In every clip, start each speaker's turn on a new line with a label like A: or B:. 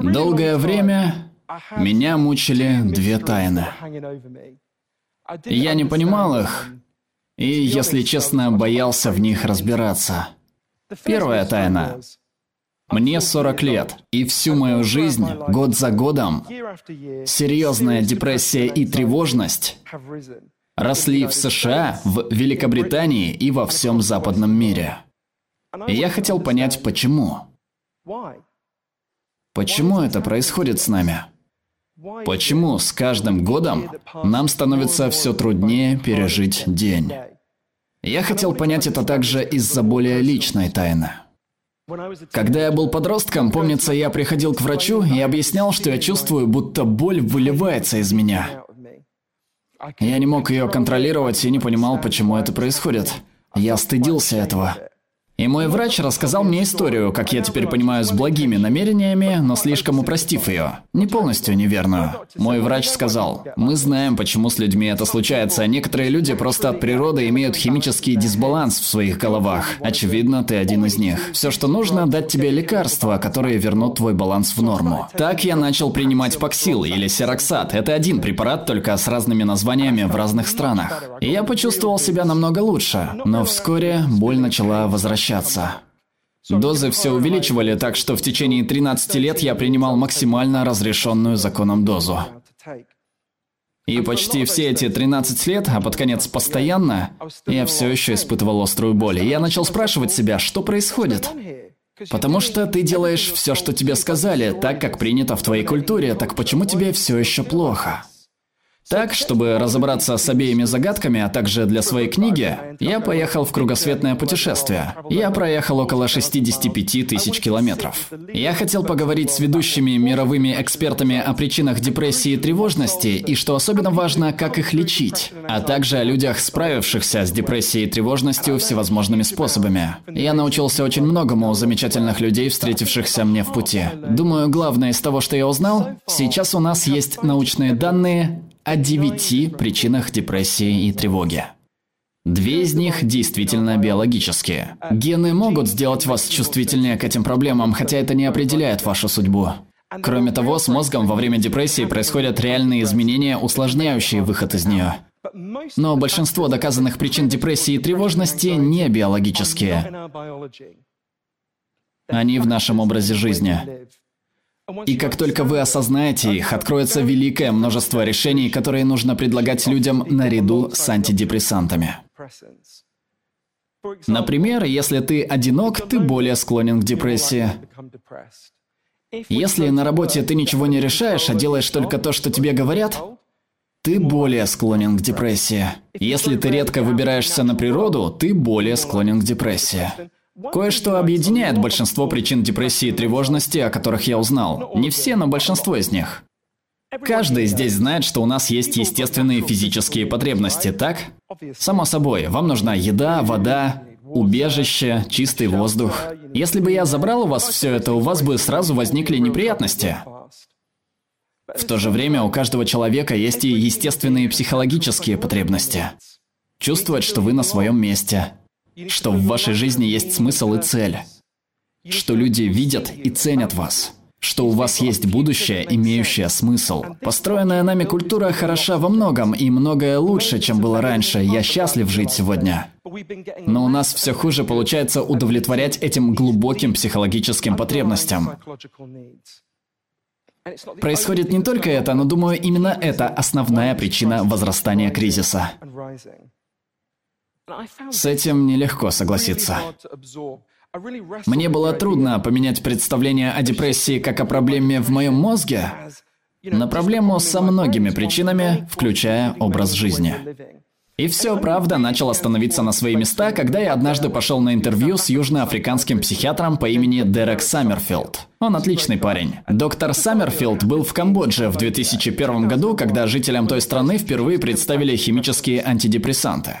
A: Долгое время меня мучили две тайны. Я не понимал их, и, если честно, боялся в них разбираться. Первая тайна. Мне 40 лет, и всю мою жизнь, год за годом, серьезная депрессия и тревожность росли в США, в Великобритании и во всем западном мире. И я хотел понять, почему. Почему это происходит с нами? Почему с каждым годом нам становится все труднее пережить день? Я хотел понять это также из-за более личной тайны. Когда я был подростком, помнится, я приходил к врачу и объяснял, что я чувствую, будто боль выливается из меня. Я не мог ее контролировать и не понимал, почему это происходит. Я стыдился этого. И мой врач рассказал мне историю, как я теперь понимаю, с благими намерениями, но слишком упростив ее. Не полностью неверную. Мой врач сказал, мы знаем, почему с людьми это случается. Некоторые люди просто от природы имеют химический дисбаланс в своих головах. Очевидно, ты один из них. Все, что нужно, дать тебе лекарства, которые вернут твой баланс в норму. Так я начал принимать паксил или сероксат. Это один препарат, только с разными названиями в разных странах. И я почувствовал себя намного лучше. Но вскоре боль начала возвращаться возвращаться. Дозы все увеличивали, так что в течение 13 лет я принимал максимально разрешенную законом дозу. И почти все эти 13 лет, а под конец постоянно, я все еще испытывал острую боль. И я начал спрашивать себя, что происходит. Потому что ты делаешь все, что тебе сказали, так как принято в твоей культуре, так почему тебе все еще плохо? Так, чтобы разобраться с обеими загадками, а также для своей книги, я поехал в кругосветное путешествие. Я проехал около 65 тысяч километров. Я хотел поговорить с ведущими мировыми экспертами о причинах депрессии и тревожности, и, что особенно важно, как их лечить, а также о людях, справившихся с депрессией и тревожностью всевозможными способами. Я научился очень многому у замечательных людей, встретившихся мне в пути. Думаю, главное из того, что я узнал, сейчас у нас есть научные данные о девяти причинах депрессии и тревоги. Две из них действительно биологические. Гены могут сделать вас чувствительнее к этим проблемам, хотя это не определяет вашу судьбу. Кроме того, с мозгом во время депрессии происходят реальные изменения, усложняющие выход из нее. Но большинство доказанных причин депрессии и тревожности не биологические. Они в нашем образе жизни. И как только вы осознаете их, откроется великое множество решений, которые нужно предлагать людям наряду с антидепрессантами. Например, если ты одинок, ты более склонен к депрессии. Если на работе ты ничего не решаешь, а делаешь только то, что тебе говорят, ты более склонен к депрессии. Если ты редко выбираешься на природу, ты более склонен к депрессии. Кое-что объединяет большинство причин депрессии и тревожности, о которых я узнал. Не все, но большинство из них. Каждый здесь знает, что у нас есть естественные физические потребности, так? Само собой, вам нужна еда, вода, убежище, чистый воздух. Если бы я забрал у вас все это, у вас бы сразу возникли неприятности. В то же время у каждого человека есть и естественные психологические потребности. Чувствовать, что вы на своем месте, что в вашей жизни есть смысл и цель, что люди видят и ценят вас, что у вас есть будущее, имеющее смысл. Построенная нами культура хороша во многом, и многое лучше, чем было раньше. Я счастлив жить сегодня. Но у нас все хуже получается удовлетворять этим глубоким психологическим потребностям. Происходит не только это, но думаю, именно это основная причина возрастания кризиса. С этим нелегко согласиться. Мне было трудно поменять представление о депрессии как о проблеме в моем мозге на проблему со многими причинами, включая образ жизни. И все, правда, начало становиться на свои места, когда я однажды пошел на интервью с южноафриканским психиатром по имени Дерек Саммерфилд. Он отличный парень. Доктор Саммерфилд был в Камбодже в 2001 году, когда жителям той страны впервые представили химические антидепрессанты.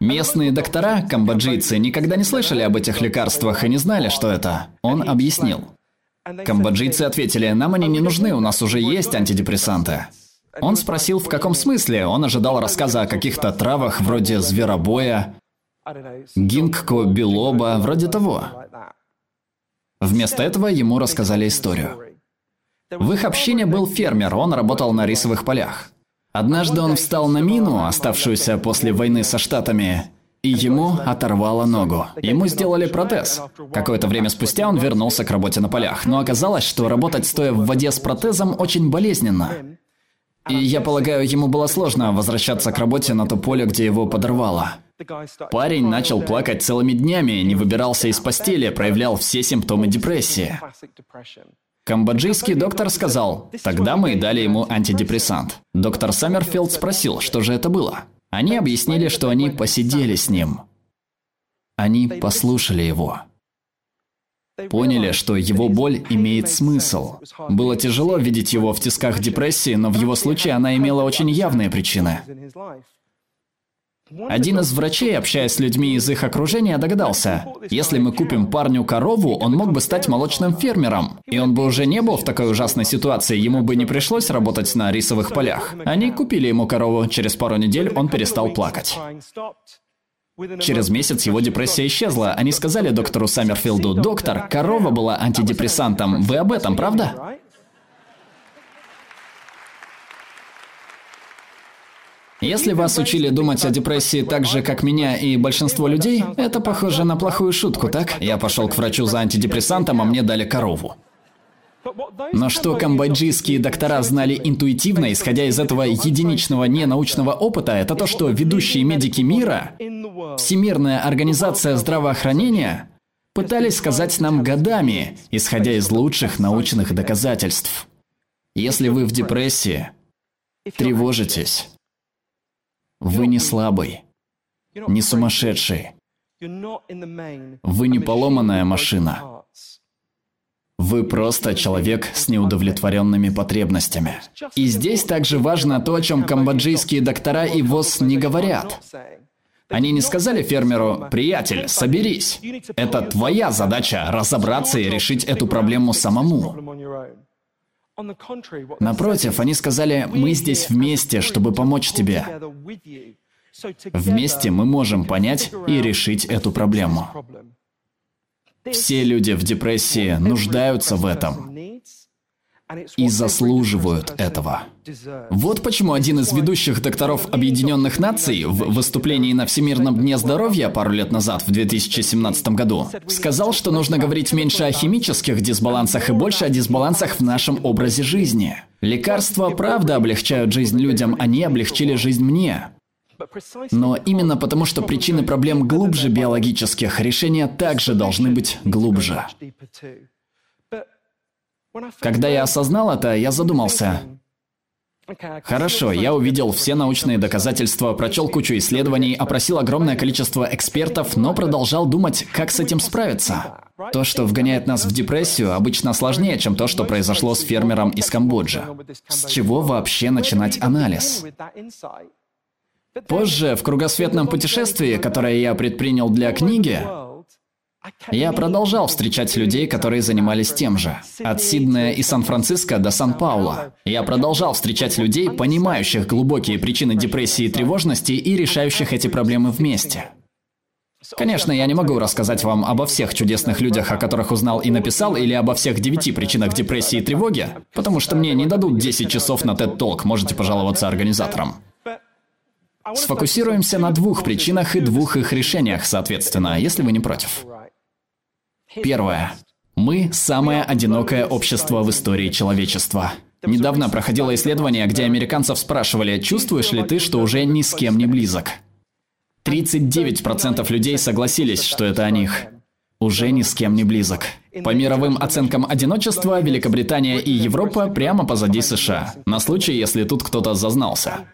A: Местные доктора, камбоджийцы, никогда не слышали об этих лекарствах и не знали, что это. Он объяснил. Камбоджийцы ответили, нам они не нужны, у нас уже есть антидепрессанты. Он спросил, в каком смысле. Он ожидал рассказа о каких-то травах вроде зверобоя, гинкко билоба, вроде того. Вместо этого ему рассказали историю. В их общине был фермер, он работал на рисовых полях. Однажды он встал на мину, оставшуюся после войны со Штатами, и ему оторвало ногу. Ему сделали протез. Какое-то время спустя он вернулся к работе на полях, но оказалось, что работать стоя в воде с протезом очень болезненно. И я полагаю, ему было сложно возвращаться к работе на то поле, где его подорвало. Парень начал плакать целыми днями, не выбирался из постели, проявлял все симптомы депрессии. Камбоджийский доктор сказал, тогда мы дали ему антидепрессант. Доктор Саммерфилд спросил, что же это было. Они объяснили, что они посидели с ним. Они послушали его. Поняли, что его боль имеет смысл. Было тяжело видеть его в тисках депрессии, но в его случае она имела очень явные причины. Один из врачей, общаясь с людьми из их окружения, догадался, если мы купим парню корову, он мог бы стать молочным фермером. И он бы уже не был в такой ужасной ситуации, ему бы не пришлось работать на рисовых полях. Они купили ему корову, через пару недель он перестал плакать. Через месяц его депрессия исчезла. Они сказали доктору Саммерфилду, «Доктор, корова была антидепрессантом. Вы об этом, правда?» Если вас учили думать о депрессии так же, как меня и большинство людей, это похоже на плохую шутку, так? Я пошел к врачу за антидепрессантом, а мне дали корову. Но что камбоджийские доктора знали интуитивно, исходя из этого единичного ненаучного опыта, это то, что ведущие медики мира, Всемирная организация здравоохранения, пытались сказать нам годами, исходя из лучших научных доказательств. Если вы в депрессии, тревожитесь, вы не слабый, не сумасшедший. Вы не поломанная машина. Вы просто человек с неудовлетворенными потребностями. И здесь также важно то, о чем камбоджийские доктора и ВОЗ не говорят. Они не сказали фермеру, приятель, соберись. Это твоя задача разобраться и решить эту проблему самому. Напротив, они сказали, мы здесь вместе, чтобы помочь тебе. Вместе мы можем понять и решить эту проблему. Все люди в депрессии нуждаются в этом и заслуживают этого. Вот почему один из ведущих докторов Объединенных Наций в выступлении на Всемирном Дне Здоровья пару лет назад, в 2017 году, сказал, что нужно говорить меньше о химических дисбалансах и больше о дисбалансах в нашем образе жизни. Лекарства правда облегчают жизнь людям, они облегчили жизнь мне. Но именно потому, что причины проблем глубже биологических, решения также должны быть глубже. Когда я осознал это, я задумался. Хорошо, я увидел все научные доказательства, прочел кучу исследований, опросил огромное количество экспертов, но продолжал думать, как с этим справиться. То, что вгоняет нас в депрессию, обычно сложнее, чем то, что произошло с фермером из Камбоджи. С чего вообще начинать анализ? Позже, в кругосветном путешествии, которое я предпринял для книги, я продолжал встречать людей, которые занимались тем же. От Сиднея и Сан-Франциско до Сан-Паула. Я продолжал встречать людей, понимающих глубокие причины депрессии и тревожности и решающих эти проблемы вместе. Конечно, я не могу рассказать вам обо всех чудесных людях, о которых узнал и написал, или обо всех девяти причинах депрессии и тревоги, потому что мне не дадут 10 часов на TED Talk, можете пожаловаться организаторам. Сфокусируемся на двух причинах и двух их решениях, соответственно, если вы не против. Первое. Мы – самое одинокое общество в истории человечества. Недавно проходило исследование, где американцев спрашивали, чувствуешь ли ты, что уже ни с кем не близок. 39% людей согласились, что это о них. Уже ни с кем не близок. По мировым оценкам одиночества, Великобритания и Европа прямо позади США. На случай, если тут кто-то зазнался.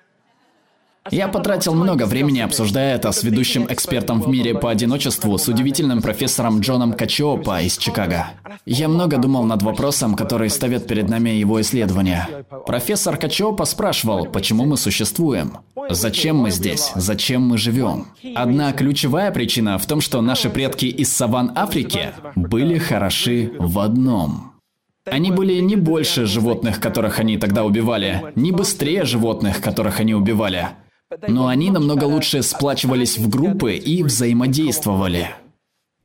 A: Я потратил много времени, обсуждая это с ведущим экспертом в мире по одиночеству, с удивительным профессором Джоном Качиопа из Чикаго. Я много думал над вопросом, который ставят перед нами его исследования. Профессор Качиопа спрашивал, почему мы существуем, зачем мы здесь, зачем мы живем. Одна ключевая причина в том, что наши предки из саван Африки были хороши в одном. Они были не больше животных, которых они тогда убивали, не быстрее животных, которых они убивали. Но они намного лучше сплачивались в группы и взаимодействовали.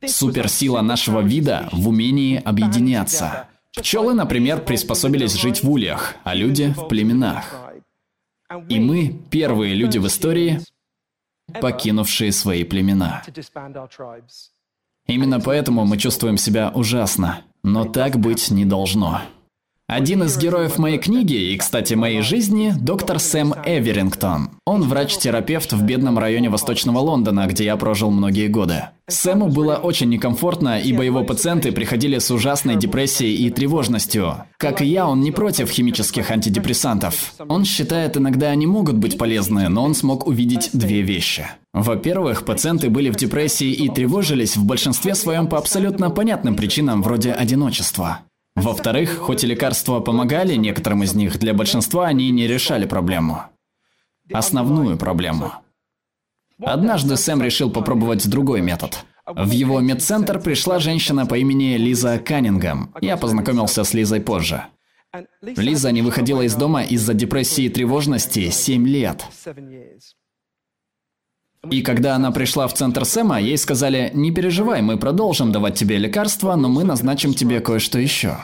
A: Суперсила нашего вида в умении объединяться. Пчелы, например, приспособились жить в ульях, а люди в племенах. И мы первые люди в истории, покинувшие свои племена. Именно поэтому мы чувствуем себя ужасно. Но так быть не должно. Один из героев моей книги и, кстати, моей жизни – доктор Сэм Эверингтон. Он врач-терапевт в бедном районе Восточного Лондона, где я прожил многие годы. Сэму было очень некомфортно, ибо его пациенты приходили с ужасной депрессией и тревожностью. Как и я, он не против химических антидепрессантов. Он считает, иногда они могут быть полезны, но он смог увидеть две вещи. Во-первых, пациенты были в депрессии и тревожились в большинстве своем по абсолютно понятным причинам вроде одиночества. Во-вторых, хоть и лекарства помогали некоторым из них, для большинства они не решали проблему. Основную проблему. Однажды Сэм решил попробовать другой метод. В его медцентр пришла женщина по имени Лиза Каннингем. Я познакомился с Лизой позже. Лиза не выходила из дома из-за депрессии и тревожности 7 лет. И когда она пришла в центр Сэма, ей сказали, не переживай, мы продолжим давать тебе лекарства, но мы назначим тебе кое-что еще.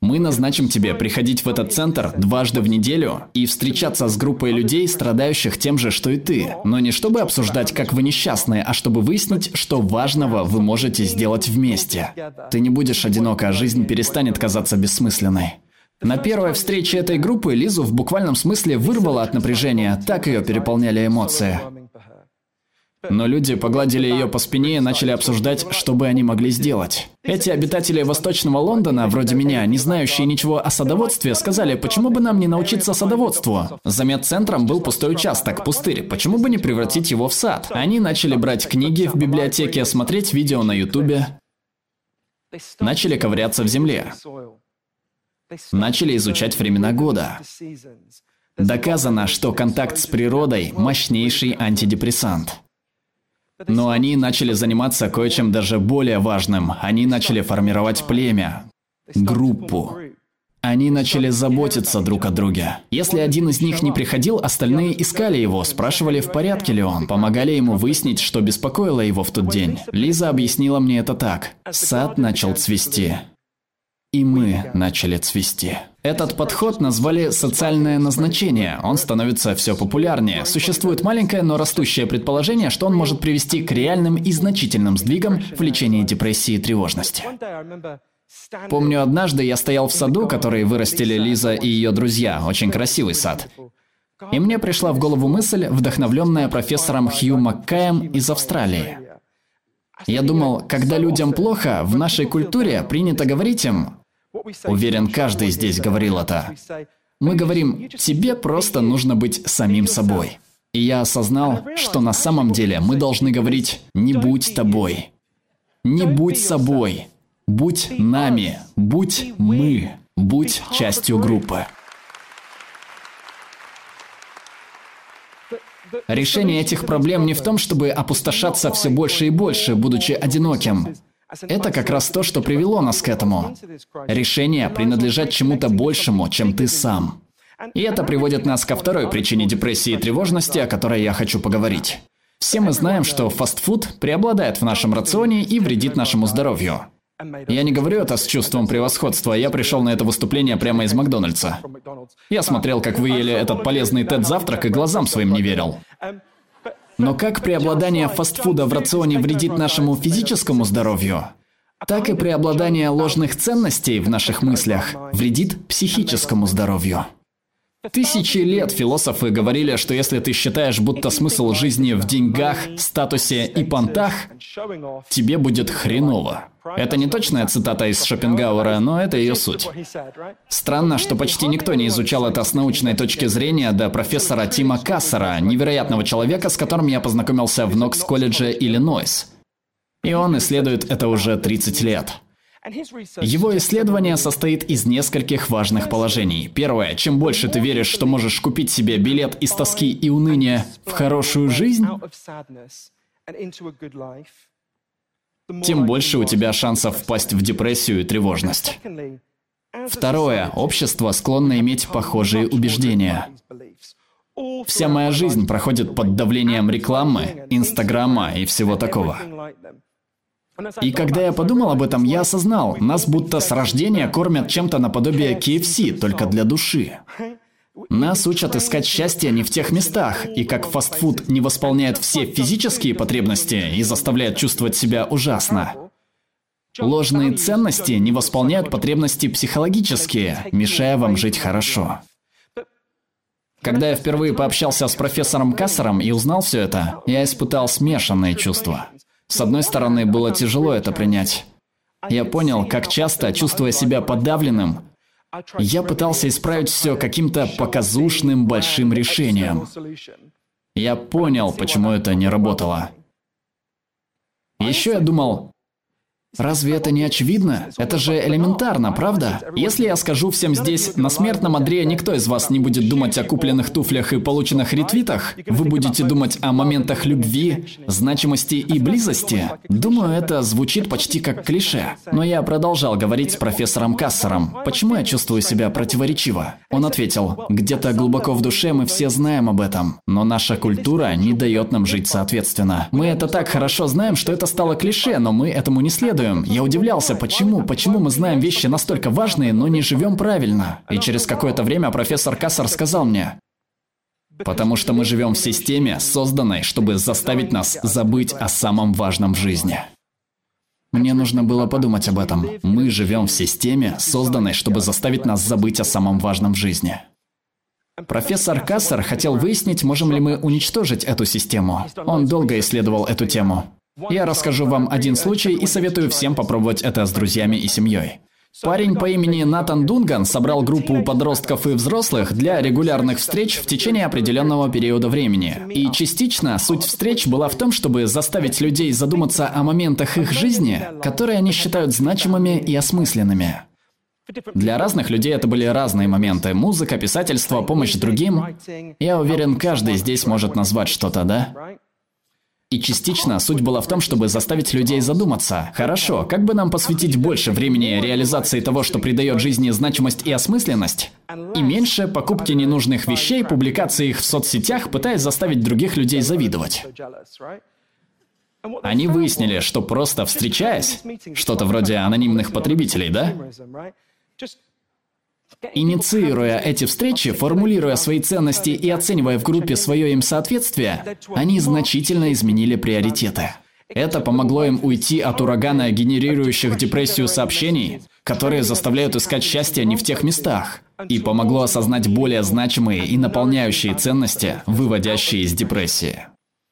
A: Мы назначим тебе приходить в этот центр дважды в неделю и встречаться с группой людей, страдающих тем же, что и ты. Но не чтобы обсуждать, как вы несчастные, а чтобы выяснить, что важного вы можете сделать вместе. Ты не будешь одинока, а жизнь перестанет казаться бессмысленной. На первой встрече этой группы Лизу в буквальном смысле вырвало от напряжения, так ее переполняли эмоции. Но люди погладили ее по спине и начали обсуждать, что бы они могли сделать. Эти обитатели Восточного Лондона, вроде меня, не знающие ничего о садоводстве, сказали, почему бы нам не научиться садоводству? За медцентром был пустой участок, пустырь, почему бы не превратить его в сад? Они начали брать книги в библиотеке, смотреть видео на ютубе, начали ковыряться в земле, начали изучать времена года. Доказано, что контакт с природой – мощнейший антидепрессант. Но они начали заниматься кое-чем даже более важным. Они начали формировать племя, группу. Они начали заботиться друг о друге. Если один из них не приходил, остальные искали его, спрашивали, в порядке ли он, помогали ему выяснить, что беспокоило его в тот день. Лиза объяснила мне это так. Сад начал цвести и мы начали цвести. Этот подход назвали «социальное назначение». Он становится все популярнее. Существует маленькое, но растущее предположение, что он может привести к реальным и значительным сдвигам в лечении депрессии и тревожности. Помню, однажды я стоял в саду, который вырастили Лиза и ее друзья. Очень красивый сад. И мне пришла в голову мысль, вдохновленная профессором Хью Маккаем из Австралии. Я думал, когда людям плохо, в нашей культуре принято говорить им Уверен, каждый здесь говорил это. Мы говорим, тебе просто нужно быть самим собой. И я осознал, что на самом деле мы должны говорить «не будь тобой». Не будь собой. Будь нами. Будь мы. Будь частью группы. Решение этих проблем не в том, чтобы опустошаться все больше и больше, будучи одиноким. Это как раз то, что привело нас к этому. Решение принадлежать чему-то большему, чем ты сам. И это приводит нас ко второй причине депрессии и тревожности, о которой я хочу поговорить. Все мы знаем, что фастфуд преобладает в нашем рационе и вредит нашему здоровью. Я не говорю это с чувством превосходства, я пришел на это выступление прямо из Макдональдса. Я смотрел, как вы ели этот полезный тет-завтрак и глазам своим не верил. Но как преобладание фастфуда в рационе вредит нашему физическому здоровью, так и преобладание ложных ценностей в наших мыслях вредит психическому здоровью. Тысячи лет философы говорили, что если ты считаешь, будто смысл жизни в деньгах, статусе и понтах, тебе будет хреново. Это не точная цитата из Шопенгауэра, но это ее суть. Странно, что почти никто не изучал это с научной точки зрения до профессора Тима Кассера, невероятного человека, с которым я познакомился в Нокс-колледже Иллинойс. И он исследует это уже 30 лет. Его исследование состоит из нескольких важных положений. Первое. Чем больше ты веришь, что можешь купить себе билет из тоски и уныния в хорошую жизнь, тем больше у тебя шансов впасть в депрессию и тревожность. Второе. Общество склонно иметь похожие убеждения. Вся моя жизнь проходит под давлением рекламы, Инстаграма и всего такого. И когда я подумал об этом, я осознал, нас будто с рождения кормят чем-то наподобие KFC, только для души. Нас учат искать счастье не в тех местах, и как фастфуд не восполняет все физические потребности и заставляет чувствовать себя ужасно. Ложные ценности не восполняют потребности психологические, мешая вам жить хорошо. Когда я впервые пообщался с профессором Кассером и узнал все это, я испытал смешанные чувства. С одной стороны, было тяжело это принять. Я понял, как часто, чувствуя себя подавленным, я пытался исправить все каким-то показушным большим решением. Я понял, почему это не работало. Еще я думал, Разве это не очевидно? Это же элементарно, правда? Если я скажу всем здесь, на смертном Андрея никто из вас не будет думать о купленных туфлях и полученных ретвитах, вы будете думать о моментах любви, значимости и близости. Думаю, это звучит почти как клише. Но я продолжал говорить с профессором Кассером. Почему я чувствую себя противоречиво? Он ответил, где-то глубоко в душе мы все знаем об этом, но наша культура не дает нам жить соответственно. Мы это так хорошо знаем, что это стало клише, но мы этому не следуем следуем. Я удивлялся, почему, почему мы знаем вещи настолько важные, но не живем правильно. И через какое-то время профессор Кассар сказал мне, Потому что мы живем в системе, созданной, чтобы заставить нас забыть о самом важном в жизни. Мне нужно было подумать об этом. Мы живем в системе, созданной, чтобы заставить нас забыть о самом важном в жизни. Профессор Кассер хотел выяснить, можем ли мы уничтожить эту систему. Он долго исследовал эту тему. Я расскажу вам один случай и советую всем попробовать это с друзьями и семьей. Парень по имени Натан Дунган собрал группу подростков и взрослых для регулярных встреч в течение определенного периода времени. И частично суть встреч была в том, чтобы заставить людей задуматься о моментах их жизни, которые они считают значимыми и осмысленными. Для разных людей это были разные моменты. Музыка, писательство, помощь другим. Я уверен, каждый здесь может назвать что-то, да? И частично суть была в том, чтобы заставить людей задуматься. Хорошо, как бы нам посвятить больше времени реализации того, что придает жизни значимость и осмысленность, и меньше покупки ненужных вещей, публикации их в соцсетях, пытаясь заставить других людей завидовать. Они выяснили, что просто встречаясь, что-то вроде анонимных потребителей, да? Инициируя эти встречи, формулируя свои ценности и оценивая в группе свое им соответствие, они значительно изменили приоритеты. Это помогло им уйти от урагана, генерирующих депрессию сообщений, которые заставляют искать счастье не в тех местах, и помогло осознать более значимые и наполняющие ценности, выводящие из депрессии.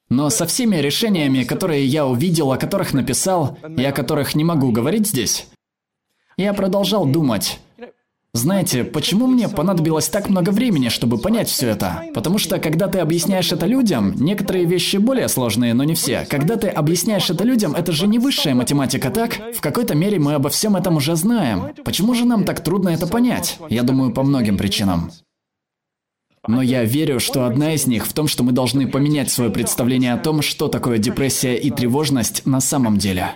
A: Но со всеми решениями, которые я увидел, о которых написал, и о которых не могу говорить здесь, я продолжал думать, знаете, почему мне понадобилось так много времени, чтобы понять все это? Потому что, когда ты объясняешь это людям, некоторые вещи более сложные, но не все. Когда ты объясняешь это людям, это же не высшая математика, так? В какой-то мере мы обо всем этом уже знаем. Почему же нам так трудно это понять? Я думаю, по многим причинам. Но я верю, что одна из них в том, что мы должны поменять свое представление о том, что такое депрессия и тревожность на самом деле.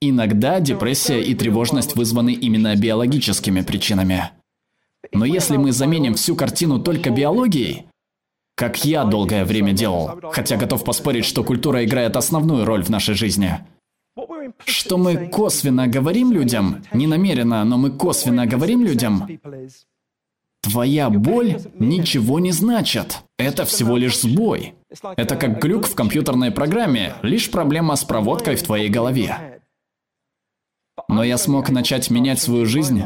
A: Иногда депрессия и тревожность вызваны именно биологическими причинами. Но если мы заменим всю картину только биологией, как я долгое время делал, хотя готов поспорить, что культура играет основную роль в нашей жизни, что мы косвенно говорим людям, не намеренно, но мы косвенно говорим людям, твоя боль ничего не значит. Это всего лишь сбой. Это как глюк в компьютерной программе, лишь проблема с проводкой в твоей голове. Но я смог начать менять свою жизнь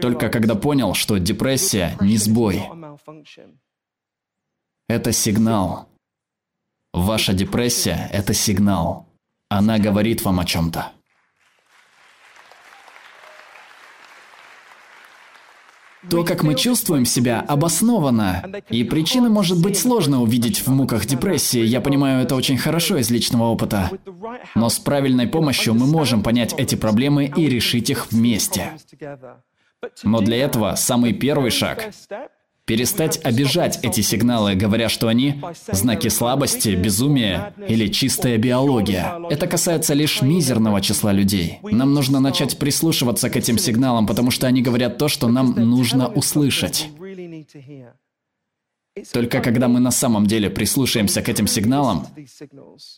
A: только когда понял, что депрессия не сбой. Это сигнал. Ваша депрессия – это сигнал. Она говорит вам о чем-то. То, как мы чувствуем себя, обосновано. И причины может быть сложно увидеть в муках депрессии, я понимаю это очень хорошо из личного опыта. Но с правильной помощью мы можем понять эти проблемы и решить их вместе. Но для этого самый первый шаг Перестать обижать эти сигналы, говоря, что они знаки слабости, безумия или чистая биология. Это касается лишь мизерного числа людей. Нам нужно начать прислушиваться к этим сигналам, потому что они говорят то, что нам нужно услышать. Только когда мы на самом деле прислушаемся к этим сигналам,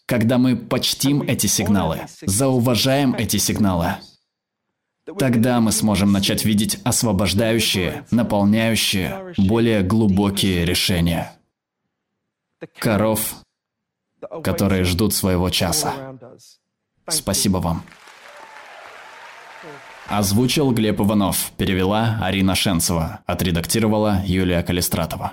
A: когда мы почтим эти сигналы, зауважаем эти сигналы, тогда мы сможем начать видеть освобождающие, наполняющие, более глубокие решения. Коров, которые ждут своего часа. Спасибо вам. Озвучил Глеб Иванов, перевела Арина Шенцева, отредактировала Юлия Калистратова.